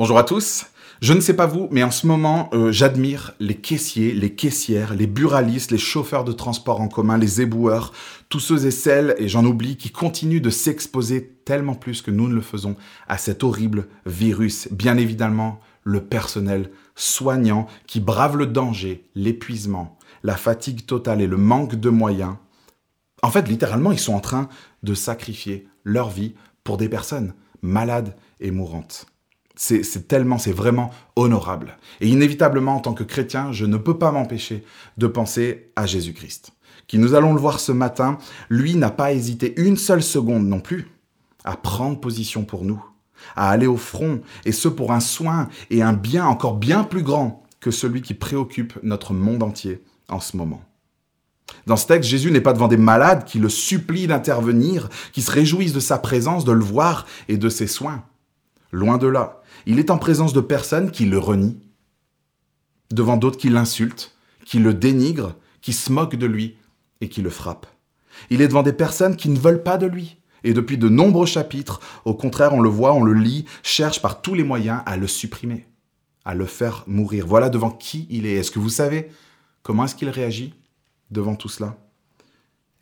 Bonjour à tous. Je ne sais pas vous, mais en ce moment, euh, j'admire les caissiers, les caissières, les buralistes, les chauffeurs de transport en commun, les éboueurs, tous ceux et celles, et j'en oublie, qui continuent de s'exposer tellement plus que nous ne le faisons à cet horrible virus. Bien évidemment, le personnel soignant qui brave le danger, l'épuisement, la fatigue totale et le manque de moyens. En fait, littéralement, ils sont en train de sacrifier leur vie pour des personnes malades et mourantes. C'est tellement, c'est vraiment honorable. Et inévitablement, en tant que chrétien, je ne peux pas m'empêcher de penser à Jésus-Christ, qui, nous allons le voir ce matin, lui n'a pas hésité une seule seconde non plus à prendre position pour nous, à aller au front, et ce pour un soin et un bien encore bien plus grand que celui qui préoccupe notre monde entier en ce moment. Dans ce texte, Jésus n'est pas devant des malades qui le supplient d'intervenir, qui se réjouissent de sa présence, de le voir et de ses soins. Loin de là. Il est en présence de personnes qui le renient, devant d'autres qui l'insultent, qui le dénigrent, qui se moquent de lui et qui le frappent. Il est devant des personnes qui ne veulent pas de lui. Et depuis de nombreux chapitres, au contraire, on le voit, on le lit, cherche par tous les moyens à le supprimer, à le faire mourir. Voilà devant qui il est. Est-ce que vous savez comment est-ce qu'il réagit devant tout cela?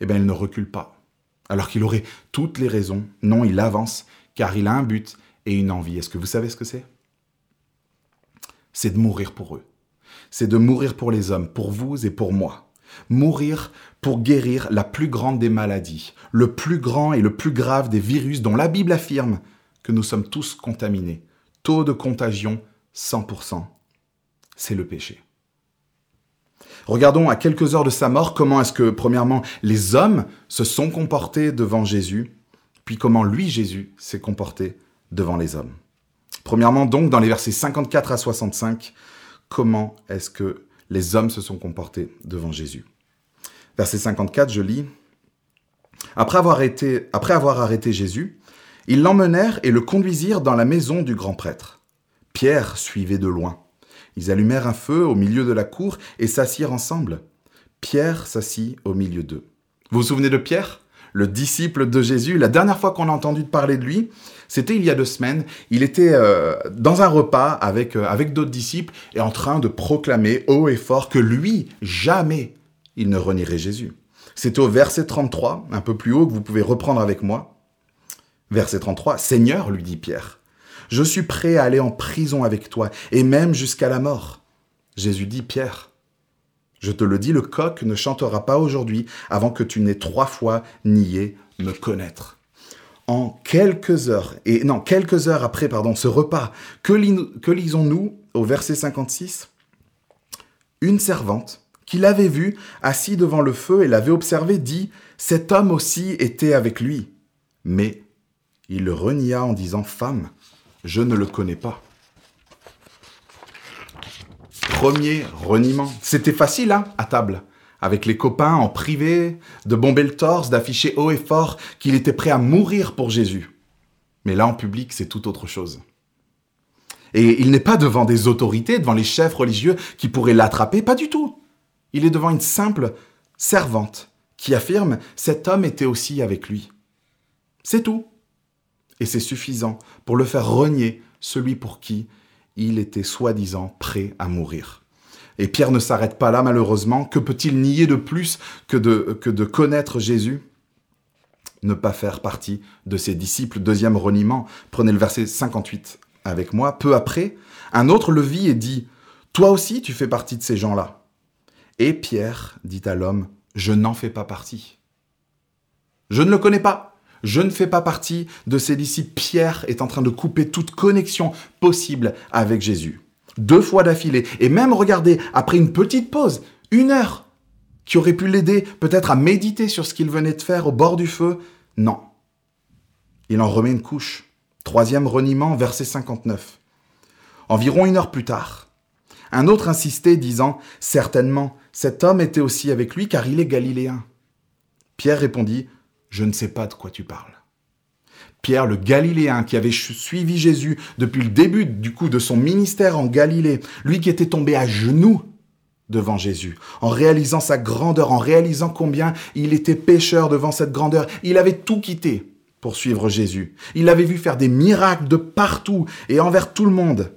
Eh bien, il ne recule pas. Alors qu'il aurait toutes les raisons. Non, il avance, car il a un but, et une envie. Est-ce que vous savez ce que c'est? C'est de mourir pour eux. C'est de mourir pour les hommes, pour vous et pour moi. Mourir pour guérir la plus grande des maladies, le plus grand et le plus grave des virus dont la Bible affirme que nous sommes tous contaminés. Taux de contagion 100%. C'est le péché. Regardons à quelques heures de sa mort comment est-ce que, premièrement, les hommes se sont comportés devant Jésus, puis comment lui, Jésus, s'est comporté devant les hommes. Premièrement, donc, dans les versets 54 à 65, comment est-ce que les hommes se sont comportés devant Jésus? Verset 54, je lis. Après avoir, arrêté, après avoir arrêté Jésus, ils l'emmenèrent et le conduisirent dans la maison du grand prêtre. Pierre suivait de loin. Ils allumèrent un feu au milieu de la cour et s'assirent ensemble. Pierre s'assit au milieu d'eux. Vous vous souvenez de Pierre? Le disciple de Jésus. La dernière fois qu'on a entendu parler de lui, c'était il y a deux semaines. Il était euh, dans un repas avec, euh, avec d'autres disciples et en train de proclamer haut et fort que lui, jamais, il ne renierait Jésus. C'est au verset 33, un peu plus haut, que vous pouvez reprendre avec moi. Verset 33, Seigneur, lui dit Pierre, je suis prêt à aller en prison avec toi, et même jusqu'à la mort. Jésus dit, Pierre, je te le dis, le coq ne chantera pas aujourd'hui avant que tu n'aies trois fois nié me connaître. En quelques heures, et non, quelques heures après, pardon, ce repas, que, lisons-nous au verset 56 Une servante, qui l'avait vu assis devant le feu et l'avait observé, dit Cet homme aussi était avec lui. Mais il le renia en disant Femme, je ne le connais pas premier reniement. C'était facile, hein, à table. Avec les copains en privé, de bomber le torse, d'afficher haut et fort qu'il était prêt à mourir pour Jésus. Mais là, en public, c'est tout autre chose. Et il n'est pas devant des autorités, devant les chefs religieux qui pourraient l'attraper, pas du tout. Il est devant une simple servante qui affirme cet homme était aussi avec lui. C'est tout. Et c'est suffisant pour le faire renier celui pour qui il était soi-disant prêt à mourir. Et Pierre ne s'arrête pas là, malheureusement. Que peut-il nier de plus que de, que de connaître Jésus Ne pas faire partie de ses disciples? Deuxième reniement. Prenez le verset 58 avec moi. Peu après, un autre le vit et dit, Toi aussi tu fais partie de ces gens-là. Et Pierre dit à l'homme, Je n'en fais pas partie. Je ne le connais pas. Je ne fais pas partie de ces disciples. Pierre est en train de couper toute connexion possible avec Jésus. Deux fois d'affilée. Et même, regardez, après une petite pause, une heure, qui aurait pu l'aider peut-être à méditer sur ce qu'il venait de faire au bord du feu. Non. Il en remet une couche. Troisième reniement, verset 59. Environ une heure plus tard, un autre insistait, disant Certainement, cet homme était aussi avec lui, car il est galiléen. Pierre répondit je ne sais pas de quoi tu parles. Pierre le Galiléen qui avait suivi Jésus depuis le début du coup de son ministère en Galilée, lui qui était tombé à genoux devant Jésus, en réalisant sa grandeur, en réalisant combien il était pécheur devant cette grandeur, il avait tout quitté pour suivre Jésus. Il l'avait vu faire des miracles de partout et envers tout le monde.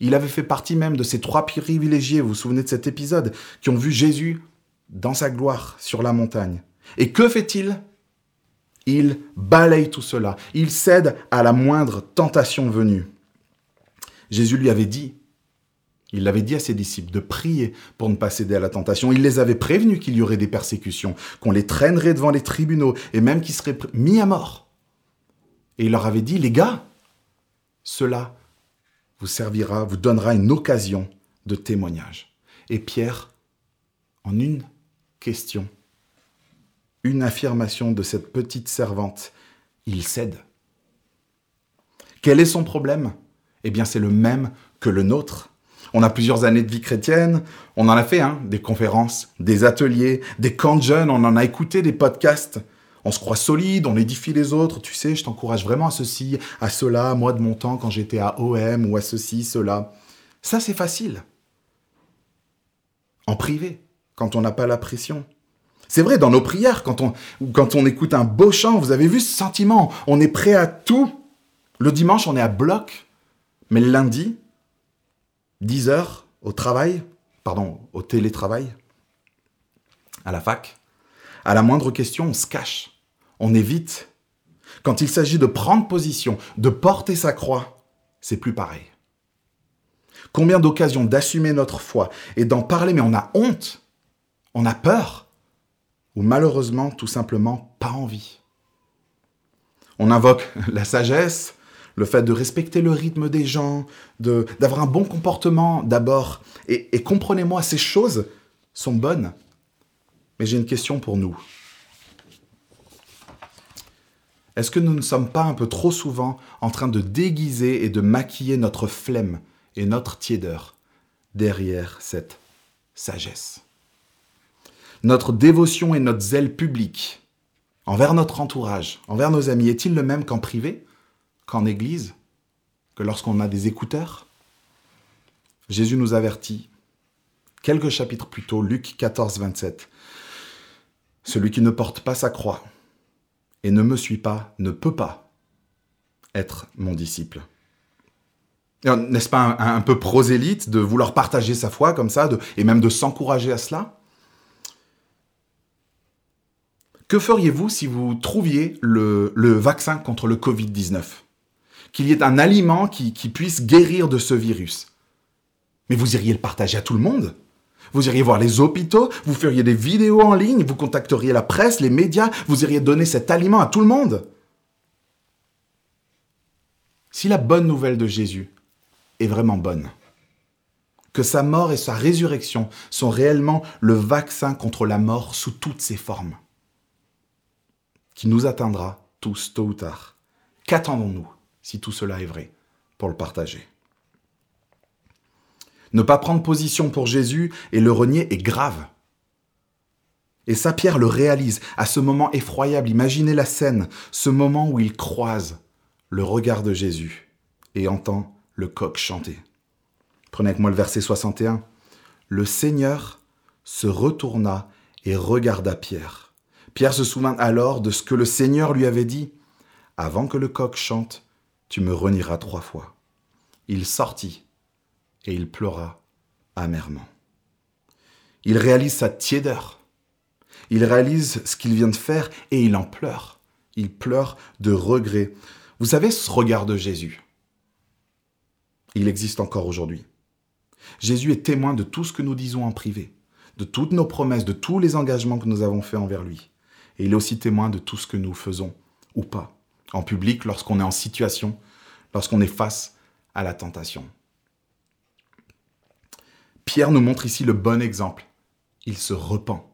Il avait fait partie même de ces trois privilégiés, vous vous souvenez de cet épisode, qui ont vu Jésus dans sa gloire sur la montagne. Et que fait-il? Il balaye tout cela. Il cède à la moindre tentation venue. Jésus lui avait dit, il l'avait dit à ses disciples de prier pour ne pas céder à la tentation. Il les avait prévenus qu'il y aurait des persécutions, qu'on les traînerait devant les tribunaux et même qu'ils seraient mis à mort. Et il leur avait dit, les gars, cela vous servira, vous donnera une occasion de témoignage. Et Pierre, en une question, une affirmation de cette petite servante, il cède. Quel est son problème? Eh bien, c'est le même que le nôtre. On a plusieurs années de vie chrétienne, on en a fait, hein, des conférences, des ateliers, des camps de jeunes, on en a écouté des podcasts. On se croit solide, on édifie les autres, tu sais, je t'encourage vraiment à ceci, à cela, moi de mon temps quand j'étais à OM ou à ceci, cela. Ça, c'est facile. En privé, quand on n'a pas la pression. C'est vrai, dans nos prières, quand on, écoute un beau chant, vous avez vu ce sentiment, on est prêt à tout. Le dimanche, on est à bloc, mais le lundi, 10 heures au travail, pardon, au télétravail, à la fac, à la moindre question, on se cache, on évite. Quand il s'agit de prendre position, de porter sa croix, c'est plus pareil. Combien d'occasions d'assumer notre foi et d'en parler, mais on a honte, on a peur, ou malheureusement tout simplement pas envie. On invoque la sagesse, le fait de respecter le rythme des gens, d'avoir un bon comportement d'abord. Et, et comprenez-moi, ces choses sont bonnes. Mais j'ai une question pour nous. Est-ce que nous ne sommes pas un peu trop souvent en train de déguiser et de maquiller notre flemme et notre tiédeur derrière cette sagesse? Notre dévotion et notre zèle public envers notre entourage, envers nos amis, est-il le même qu'en privé qu'en Église, que lorsqu'on a des écouteurs? Jésus nous avertit, quelques chapitres plus tôt, Luc 14, 27. Celui qui ne porte pas sa croix et ne me suit pas ne peut pas être mon disciple. N'est-ce pas un, peu prosélyte de vouloir partager sa foi comme ça et même de s'encourager à cela? Que feriez-vous si vous trouviez le, vaccin contre le Covid-19 qu'il y ait un aliment qui, puisse guérir de ce virus. Mais vous iriez le partager à tout le monde. Vous iriez voir les hôpitaux, vous feriez des vidéos en ligne, vous contacteriez la presse, les médias, vous iriez donner cet aliment à tout le monde. Si la bonne nouvelle de Jésus est vraiment bonne, que sa mort et sa résurrection sont réellement le vaccin contre la mort sous toutes ses formes, qui nous atteindra tous tôt ou tard, qu'attendons-nous si tout cela est vrai, pour le partager? Ne pas prendre position pour Jésus et le renier est grave. Et ça, Pierre le réalise à ce moment effroyable. Imaginez la scène, ce moment où il croise le regard de Jésus et entend le coq chanter. Prenez avec moi le verset 61. Le Seigneur se retourna et regarda Pierre. Pierre se souvint alors de ce que le Seigneur lui avait dit. Avant que le coq chante, tu me renieras trois fois. Il sortit et il pleura amèrement. Il réalise sa tiédeur. Il réalise ce qu'il vient de faire et il en pleure. Il pleure de regret. Vous savez ce regard de Jésus? Il existe encore aujourd'hui. Jésus est témoin de tout ce que nous disons en privé, de toutes nos promesses, de tous les engagements que nous avons faits envers lui. Et il est aussi témoin de tout ce que nous faisons ou pas en public lorsqu'on est en situation, lorsqu'on est face à la tentation. Pierre nous montre ici le bon exemple. Il se repent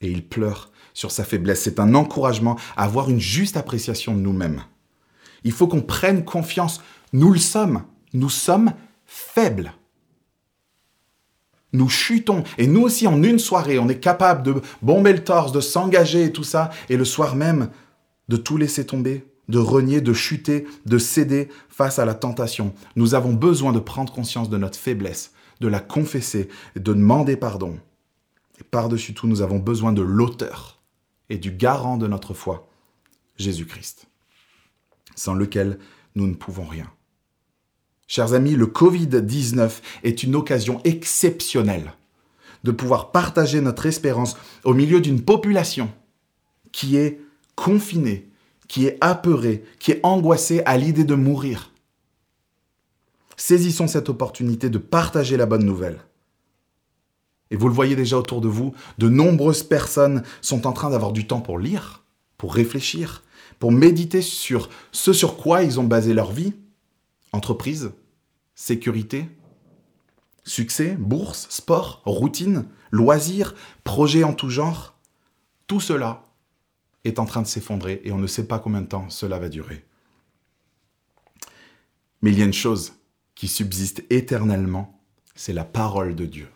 et il pleure sur sa faiblesse. C'est un encouragement à avoir une juste appréciation de nous-mêmes. Il faut qu'on prenne confiance. Nous le sommes. Nous sommes faibles. Nous chutons. Et nous aussi, en une soirée, on est capable de bomber le torse, de s'engager et tout ça. Et le soir même, de tout laisser tomber, de renier, de chuter, de céder face à la tentation. Nous avons besoin de prendre conscience de notre faiblesse, de la confesser, de demander pardon. Et par-dessus tout, nous avons besoin de l'auteur et du garant de notre foi, Jésus-Christ, sans lequel nous ne pouvons rien. Chers amis, le Covid-19 est une occasion exceptionnelle de pouvoir partager notre espérance au milieu d'une population qui est confinée, qui est apeurée, qui est angoissée à l'idée de mourir. Saisissons cette opportunité de partager la bonne nouvelle. Et vous le voyez déjà autour de vous, de nombreuses personnes sont en train d'avoir du temps pour lire, pour réfléchir, pour méditer sur ce sur quoi ils ont basé leur vie, entreprise, sécurité, succès, bourse, sport, routine, loisirs, projets en tout genre. Tout cela est en train de s'effondrer et on ne sait pas combien de temps cela va durer. Mais il y a une chose qui subsiste éternellement, c'est la parole de Dieu.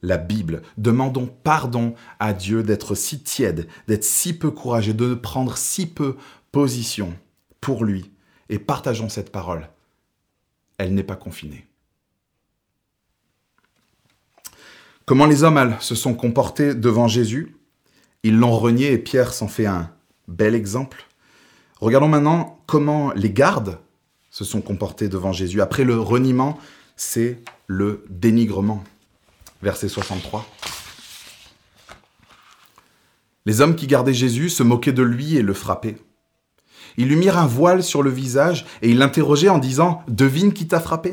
La Bible, demandons pardon à Dieu d'être si tiède, d'être si peu courageux, de prendre si peu position pour lui, et partageons cette parole. Elle n'est pas confinée. Comment les hommes se sont comportés devant Jésus? Ils l'ont renié et Pierre s'en fait un bel exemple. Regardons maintenant comment les gardes se sont comportés devant Jésus. Après le reniement, c'est le dénigrement. Verset 63. Les hommes qui gardaient Jésus se moquaient de lui et le frappaient. Ils lui mirent un voile sur le visage et ils l'interrogeaient en disant ⁇ Devine qui t'a frappé ?⁇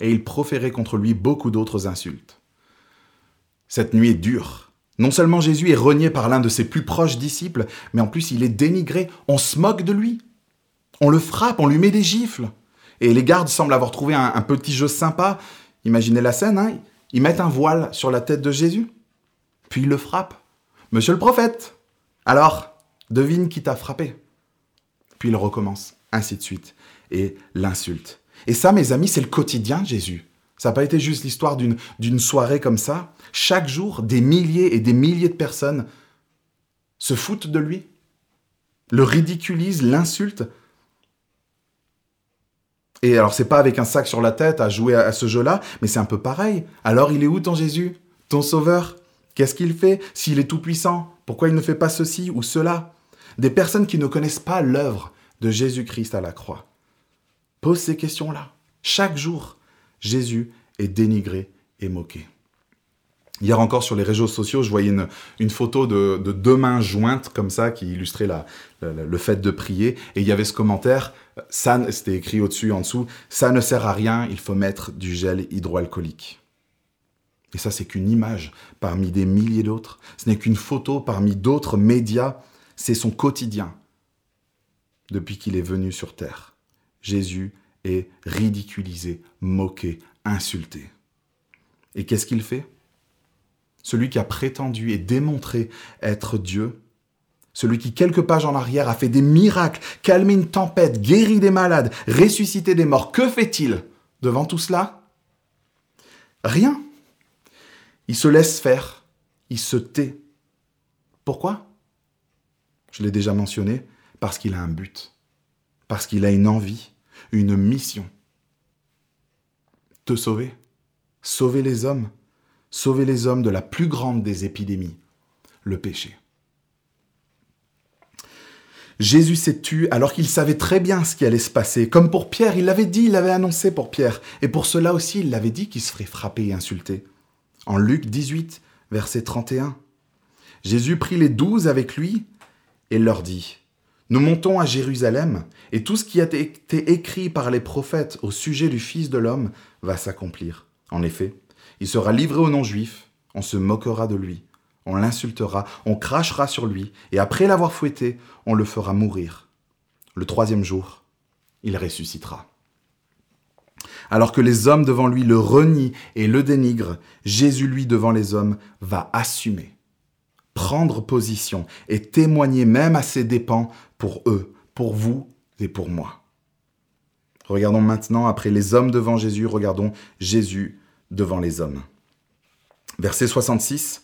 Et ils proféraient contre lui beaucoup d'autres insultes. Cette nuit est dure. Non seulement Jésus est renié par l'un de ses plus proches disciples, mais en plus il est dénigré. On se moque de lui. On le frappe, on lui met des gifles. Et les gardes semblent avoir trouvé un, petit jeu sympa. Imaginez la scène, hein ils mettent un voile sur la tête de Jésus, puis ils le frappent. Monsieur le prophète, alors, devine qui t'a frappé? Puis il recommence, ainsi de suite, et l'insulte. Et ça, mes amis, c'est le quotidien de Jésus. Ça n'a pas été juste l'histoire d'une soirée comme ça. Chaque jour, des milliers et des milliers de personnes se foutent de lui, le ridiculisent, l'insultent, et alors, c'est pas avec un sac sur la tête à jouer à, ce jeu-là, mais c'est un peu pareil. Alors, il est où ton Jésus Ton Sauveur? Qu'est-ce qu'il fait S'il est tout-puissant, pourquoi il ne fait pas ceci ou cela? Des personnes qui ne connaissent pas l'œuvre de Jésus-Christ à la croix. Pose ces questions-là. Chaque jour, Jésus est dénigré et moqué. Hier encore sur les réseaux sociaux, je voyais une, photo de, deux mains jointes comme ça qui illustrait le fait de prier. Et il y avait ce commentaire, ça, c'était écrit au-dessus, en dessous, ça ne sert à rien, il faut mettre du gel hydroalcoolique. Et ça, c'est qu'une image parmi des milliers d'autres. Ce n'est qu'une photo parmi d'autres médias. C'est son quotidien depuis qu'il est venu sur terre. Jésus est ridiculisé, moqué, insulté. Et qu'est-ce qu'il fait? Celui qui a prétendu et démontré être Dieu, celui qui quelques pages en arrière a fait des miracles, calmé une tempête, guéri des malades, ressuscité des morts, que fait-il devant tout cela? Rien. Il se laisse faire, il se tait. Pourquoi? Je l'ai déjà mentionné, parce qu'il a un but, parce qu'il a une envie, une mission. Te sauver, sauver les hommes, sauver les hommes de la plus grande des épidémies, le péché. Jésus s'est tué alors qu'il savait très bien ce qui allait se passer. Comme pour Pierre, il l'avait dit, il l'avait annoncé pour Pierre. Et pour cela aussi, il l'avait dit qu'il se ferait frapper et insulter. En Luc 18, verset 31, Jésus prit les douze avec lui et leur dit, Nous montons à Jérusalem, et tout ce qui a été écrit par les prophètes au sujet du Fils de l'homme va s'accomplir. En effet, il sera livré aux non-juifs, on se moquera de lui, on l'insultera, on crachera sur lui, et après l'avoir fouetté, on le fera mourir. Le troisième jour, il ressuscitera. Alors que les hommes devant lui le renient et le dénigrent, Jésus, lui, devant les hommes, va assumer, prendre position et témoigner même à ses dépens pour eux, pour vous et pour moi. Regardons maintenant, après les hommes devant Jésus, regardons Jésus devant les hommes. Verset 66.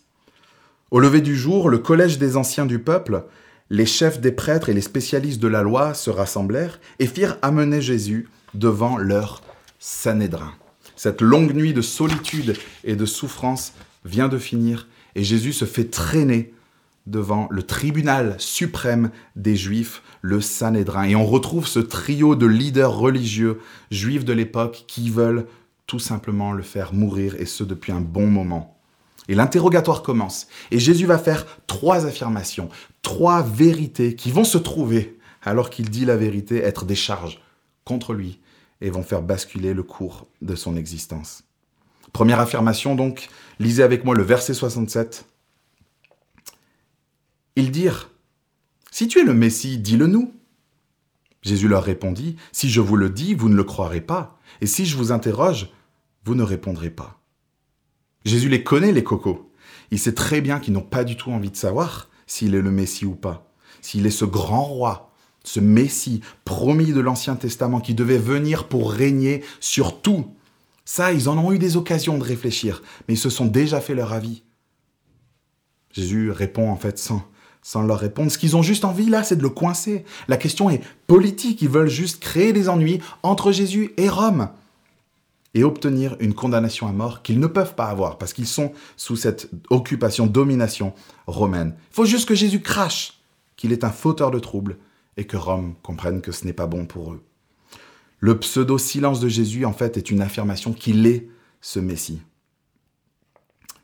Au lever du jour, le collège des anciens du peuple, les chefs des prêtres et les spécialistes de la loi se rassemblèrent et firent amener Jésus devant leur Sanhédrin. Cette longue nuit de solitude et de souffrance vient de finir et Jésus se fait traîner devant le tribunal suprême des Juifs, le Sanhédrin. Et on retrouve ce trio de leaders religieux juifs de l'époque qui veulent tout simplement le faire mourir, et ce depuis un bon moment. Et l'interrogatoire commence. Et Jésus va faire trois affirmations, trois vérités qui vont se trouver, alors qu'il dit la vérité, être des charges contre lui et vont faire basculer le cours de son existence. Première affirmation donc, lisez avec moi le verset 67. Ils dirent, Si tu es le Messie, dis-le nous. Jésus leur répondit, Si je vous le dis, vous ne le croirez pas, et si je vous interroge, vous ne répondrez pas. Jésus les connaît, les cocos. Il sait très bien qu'ils n'ont pas du tout envie de savoir s'il est le Messie ou pas, s'il est ce grand roi, ce Messie promis de l'Ancien Testament qui devait venir pour régner sur tout. Ça, ils en ont eu des occasions de réfléchir, mais ils se sont déjà fait leur avis. Jésus répond en fait sans, sans leur répondre. Ce qu'ils ont juste envie là, c'est de le coincer. La question est politique, ils veulent juste créer des ennuis entre Jésus et Rome et obtenir une condamnation à mort qu'ils ne peuvent pas avoir parce qu'ils sont sous cette occupation, domination romaine. Il faut juste que Jésus crache qu'il est un fauteur de troubles et que Rome comprenne que ce n'est pas bon pour eux. Le pseudo-silence de Jésus, en fait, est une affirmation qu'il est ce Messie.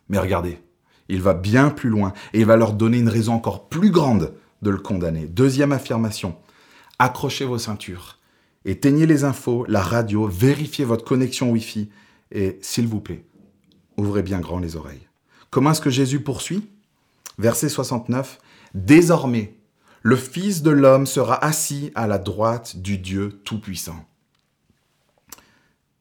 Mais regardez, il va bien plus loin et il va leur donner une raison encore plus grande de le condamner. Deuxième affirmation, accrochez vos ceintures, éteignez les infos, la radio, vérifiez votre connexion Wi-Fi et, s'il vous plaît, ouvrez bien grand les oreilles. Comment est-ce que Jésus poursuit? Verset 69, Désormais, le Fils de l'homme sera assis à la droite du Dieu Tout-Puissant.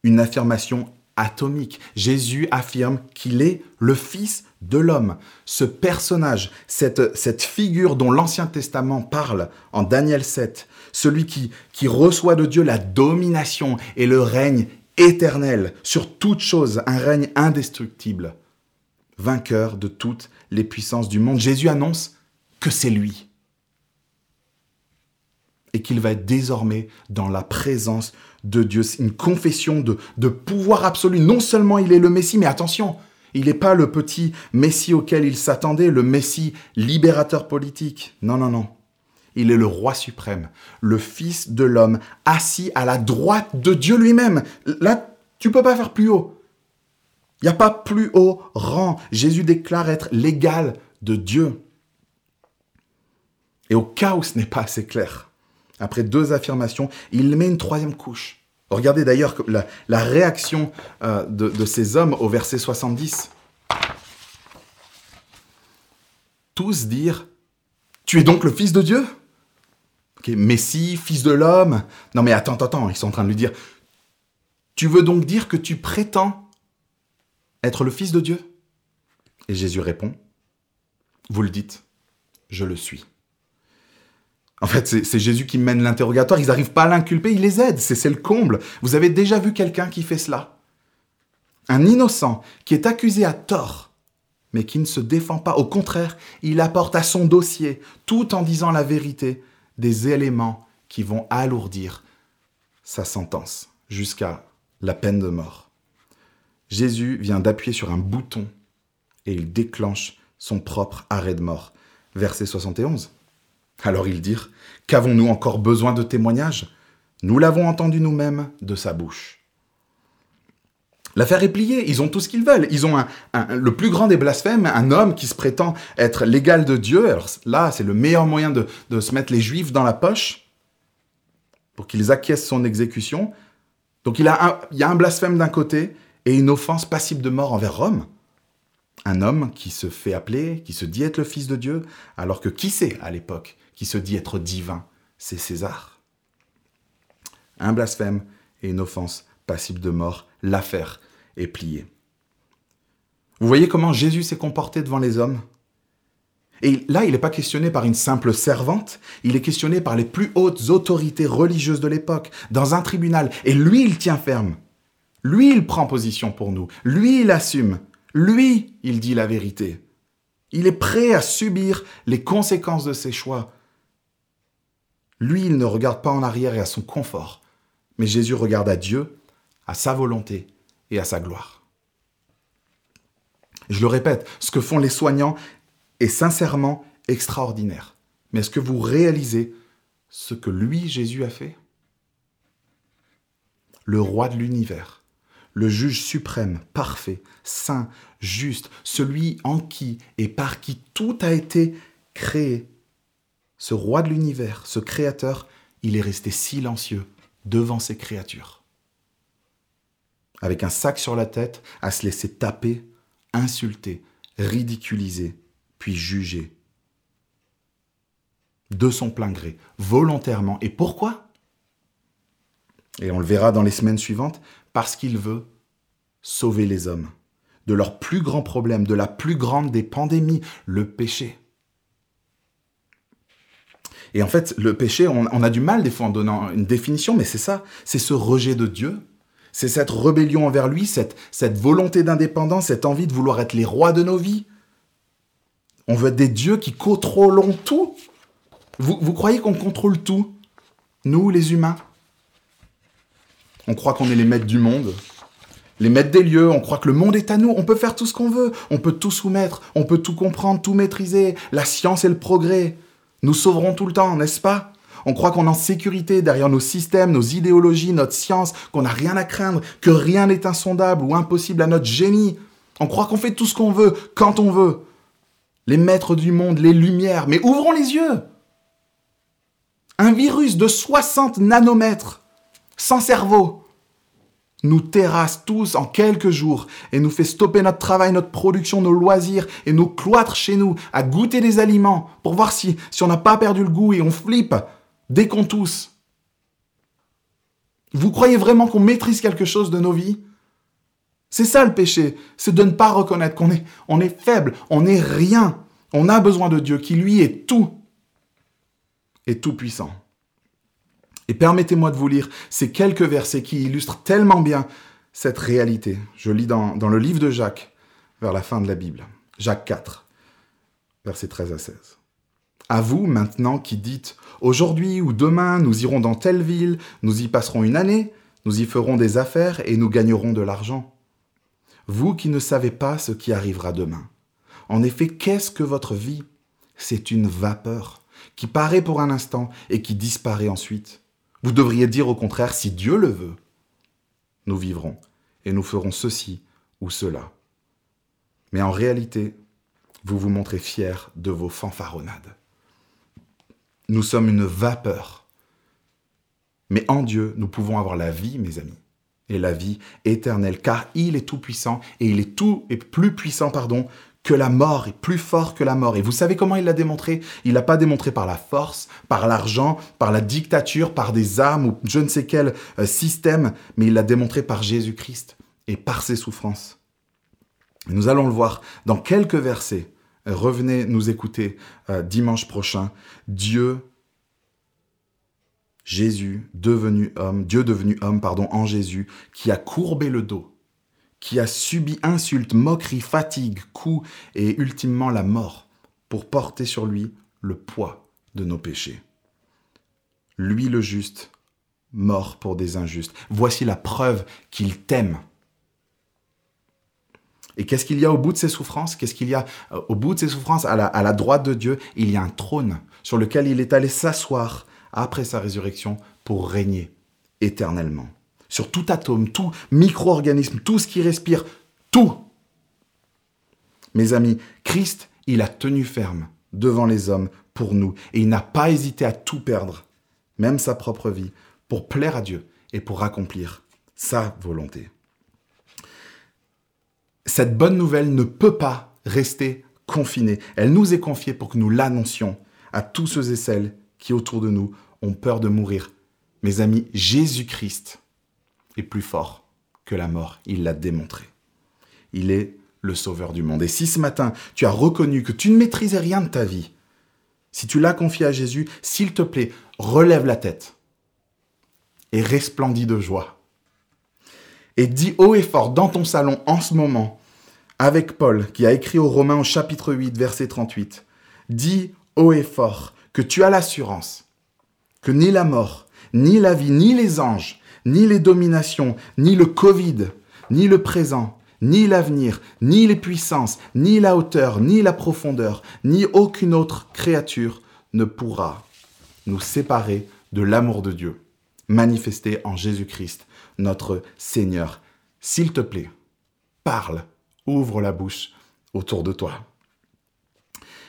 Une affirmation atomique. Jésus affirme qu'il est le Fils de l'homme. Ce personnage, cette, cette figure dont l'Ancien Testament parle en Daniel 7, celui qui, qui reçoit de Dieu la domination et le règne éternel sur toute chose, un règne indestructible, vainqueur de toutes les puissances du monde. Jésus annonce que c'est lui et qu'il va être désormais dans la présence de Dieu. Une confession de, de pouvoir absolu. Non seulement il est le Messie, mais attention, il n'est pas le petit Messie auquel il s'attendait, le Messie libérateur politique. Non, non, non. Il est le roi suprême, le Fils de l'homme, assis à la droite de Dieu lui-même. Là, tu peux pas faire plus haut. Il n'y a pas plus haut rang. Jésus déclare être l'égal de Dieu. Et au cas où ce n'est pas assez clair, après deux affirmations, il met une troisième couche. Regardez d'ailleurs la, réaction euh, de, ces hommes au verset 70. Tous dire Tu es donc le Fils de Dieu? Messie, Fils de l'homme Non mais attends, attends, ils sont en train de lui dire Tu veux donc dire que tu prétends être le Fils de Dieu? Et Jésus répond Vous le dites, je le suis. En fait, c'est Jésus qui mène l'interrogatoire. Ils n'arrivent pas à l'inculper, il les aide. C'est le comble. Vous avez déjà vu quelqu'un qui fait cela? Un innocent qui est accusé à tort, mais qui ne se défend pas. Au contraire, il apporte à son dossier, tout en disant la vérité, des éléments qui vont alourdir sa sentence jusqu'à la peine de mort. Jésus vient d'appuyer sur un bouton et il déclenche son propre arrêt de mort. Verset 71. Alors ils dirent, Qu'avons-nous encore besoin de témoignages? Nous l'avons entendu nous-mêmes de sa bouche. L'affaire est pliée, ils ont tout ce qu'ils veulent. Ils ont le plus grand des blasphèmes, un homme qui se prétend être l'égal de Dieu. Alors là, c'est le meilleur moyen de, se mettre les juifs dans la poche pour qu'ils acquiescent son exécution. Donc il, il y a un blasphème d'un côté et une offense passible de mort envers Rome. Un homme qui se fait appeler, qui se dit être le Fils de Dieu, alors que qui sait à l'époque qui se dit être divin, c'est César. Un blasphème et une offense passible de mort, l'affaire est pliée. Vous voyez comment Jésus s'est comporté devant les hommes? Et là, il n'est pas questionné par une simple servante, il est questionné par les plus hautes autorités religieuses de l'époque, dans un tribunal. Et lui, il tient ferme. Lui, il prend position pour nous. Lui, il assume. Lui, il dit la vérité. Il est prêt à subir les conséquences de ses choix. Lui, il ne regarde pas en arrière et à son confort, mais Jésus regarde à Dieu, à sa volonté et à sa gloire. Je le répète, ce que font les soignants est sincèrement extraordinaire. Mais est-ce que vous réalisez ce que lui, Jésus, a fait? Le roi de l'univers, le juge suprême, parfait, saint, juste, celui en qui et par qui tout a été créé, ce roi de l'univers, ce créateur, il est resté silencieux devant ses créatures. Avec un sac sur la tête, à se laisser taper, insulter, ridiculiser, puis juger. De son plein gré, volontairement. Et pourquoi? Et on le verra dans les semaines suivantes, parce qu'il veut sauver les hommes de leur plus grand problème, de la plus grande des pandémies, le péché. Et en fait, le péché, on, a du mal des fois en donnant une définition, mais c'est ça, c'est ce rejet de Dieu, c'est cette rébellion envers lui, cette, volonté d'indépendance, cette envie de vouloir être les rois de nos vies. On veut être des dieux qui contrôlons tout. Vous croyez qu'on contrôle tout Nous, les humains? On croit qu'on est les maîtres du monde, les maîtres des lieux, on croit que le monde est à nous, on peut faire tout ce qu'on veut, on peut tout soumettre, on peut tout comprendre, tout maîtriser, la science et le progrès. Nous sauverons tout le temps, n'est-ce pas? On croit qu'on est en sécurité derrière nos systèmes, nos idéologies, notre science, qu'on n'a rien à craindre, que rien n'est insondable ou impossible à notre génie. On croit qu'on fait tout ce qu'on veut, quand on veut. Les maîtres du monde, les lumières, mais ouvrons les yeux. Un virus de 60 nanomètres, sans cerveau, nous terrasse tous en quelques jours et nous fait stopper notre travail, notre production, nos loisirs et nous cloître chez nous à goûter des aliments pour voir si, on n'a pas perdu le goût et on flippe dès qu'on tousse. Vous croyez vraiment qu'on maîtrise quelque chose de nos vies? C'est ça le péché, c'est de ne pas reconnaître qu'on est, on est faible, on n'est rien. On a besoin de Dieu qui lui est tout et tout puissant. Et permettez-moi de vous lire ces quelques versets qui illustrent tellement bien cette réalité. Je lis dans, le livre de Jacques, vers la fin de la Bible. Jacques 4, versets 13 à 16. À vous maintenant qui dites, aujourd'hui ou demain, nous irons dans telle ville, nous y passerons une année, nous y ferons des affaires et nous gagnerons de l'argent. Vous qui ne savez pas ce qui arrivera demain. En effet, qu'est-ce que votre vie? C'est une vapeur qui paraît pour un instant et qui disparaît ensuite. Vous devriez dire au contraire, si Dieu le veut, nous vivrons et nous ferons ceci ou cela. Mais en réalité, vous vous montrez fiers de vos fanfaronnades. Nous sommes une vapeur. Mais en Dieu, nous pouvons avoir la vie, mes amis, et la vie éternelle, car il est tout puissant et il est tout et plus puissant, pardon, que la mort est plus fort que la mort. Et vous savez comment il l'a démontré? Il l'a pas démontré par la force, par l'argent, par la dictature, par des armes ou je ne sais quel euh, système, mais il l'a démontré par Jésus-Christ et par ses souffrances. Nous allons le voir dans quelques versets. Revenez nous écouter euh, dimanche prochain. Dieu Jésus devenu homme, Dieu devenu homme, pardon, en Jésus, qui a courbé le dos qui a subi insultes, moqueries, fatigues, coups et ultimement la mort pour porter sur lui le poids de nos péchés. Lui le juste, mort pour des injustes. Voici la preuve qu'il t'aime. Et qu'est-ce qu'il y a au bout de ces souffrances? Qu'est-ce qu'il y a euh, au bout de ces souffrances à la droite de Dieu? Il y a un trône sur lequel il est allé s'asseoir après sa résurrection pour régner éternellement sur tout atome, tout micro-organisme, tout ce qui respire, tout. Mes amis, Christ, il a tenu ferme devant les hommes pour nous et il n'a pas hésité à tout perdre, même sa propre vie, pour plaire à Dieu et pour accomplir sa volonté. Cette bonne nouvelle ne peut pas rester confinée. Elle nous est confiée pour que nous l'annoncions à tous ceux et celles qui autour de nous ont peur de mourir. Mes amis, Jésus-Christ est plus fort que la mort. Il l'a démontré. Il est le sauveur du monde. Et si ce matin, tu as reconnu que tu ne maîtrisais rien de ta vie, si tu l'as confié à Jésus, s'il te plaît, relève la tête et resplendis de joie. Et dis haut et fort dans ton salon en ce moment, avec Paul qui a écrit aux Romains au chapitre 8, verset 38, dis haut et fort que tu as l'assurance que ni la mort, ni la vie, ni les anges, ni les dominations, ni le Covid, ni le présent, ni l'avenir, ni les puissances, ni la hauteur, ni la profondeur, ni aucune autre créature ne pourra nous séparer de l'amour de Dieu, manifesté en Jésus-Christ, notre Seigneur. S'il te plaît, parle, ouvre la bouche autour de toi.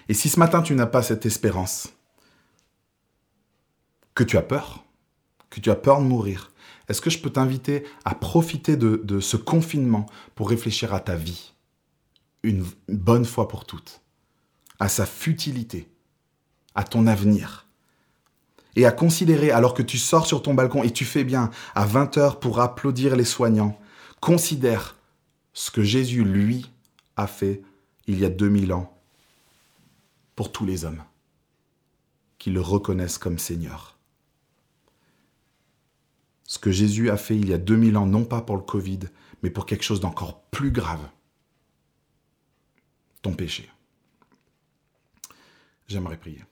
Et si ce matin tu n'as pas cette espérance, que tu as peur, que tu as peur de mourir, est-ce que je peux t'inviter à profiter de, ce confinement pour réfléchir à ta vie? Une bonne fois pour toutes, à sa futilité, à ton avenir, et à considérer, alors que tu sors sur ton balcon et tu fais bien à 20 heures pour applaudir les soignants, considère ce que Jésus, lui, a fait il y a 2000 ans pour tous les hommes qui le reconnaissent comme Seigneur. Ce que Jésus a fait il y a 2000 ans, non pas pour le Covid, mais pour quelque chose d'encore plus grave. Ton péché. J'aimerais prier.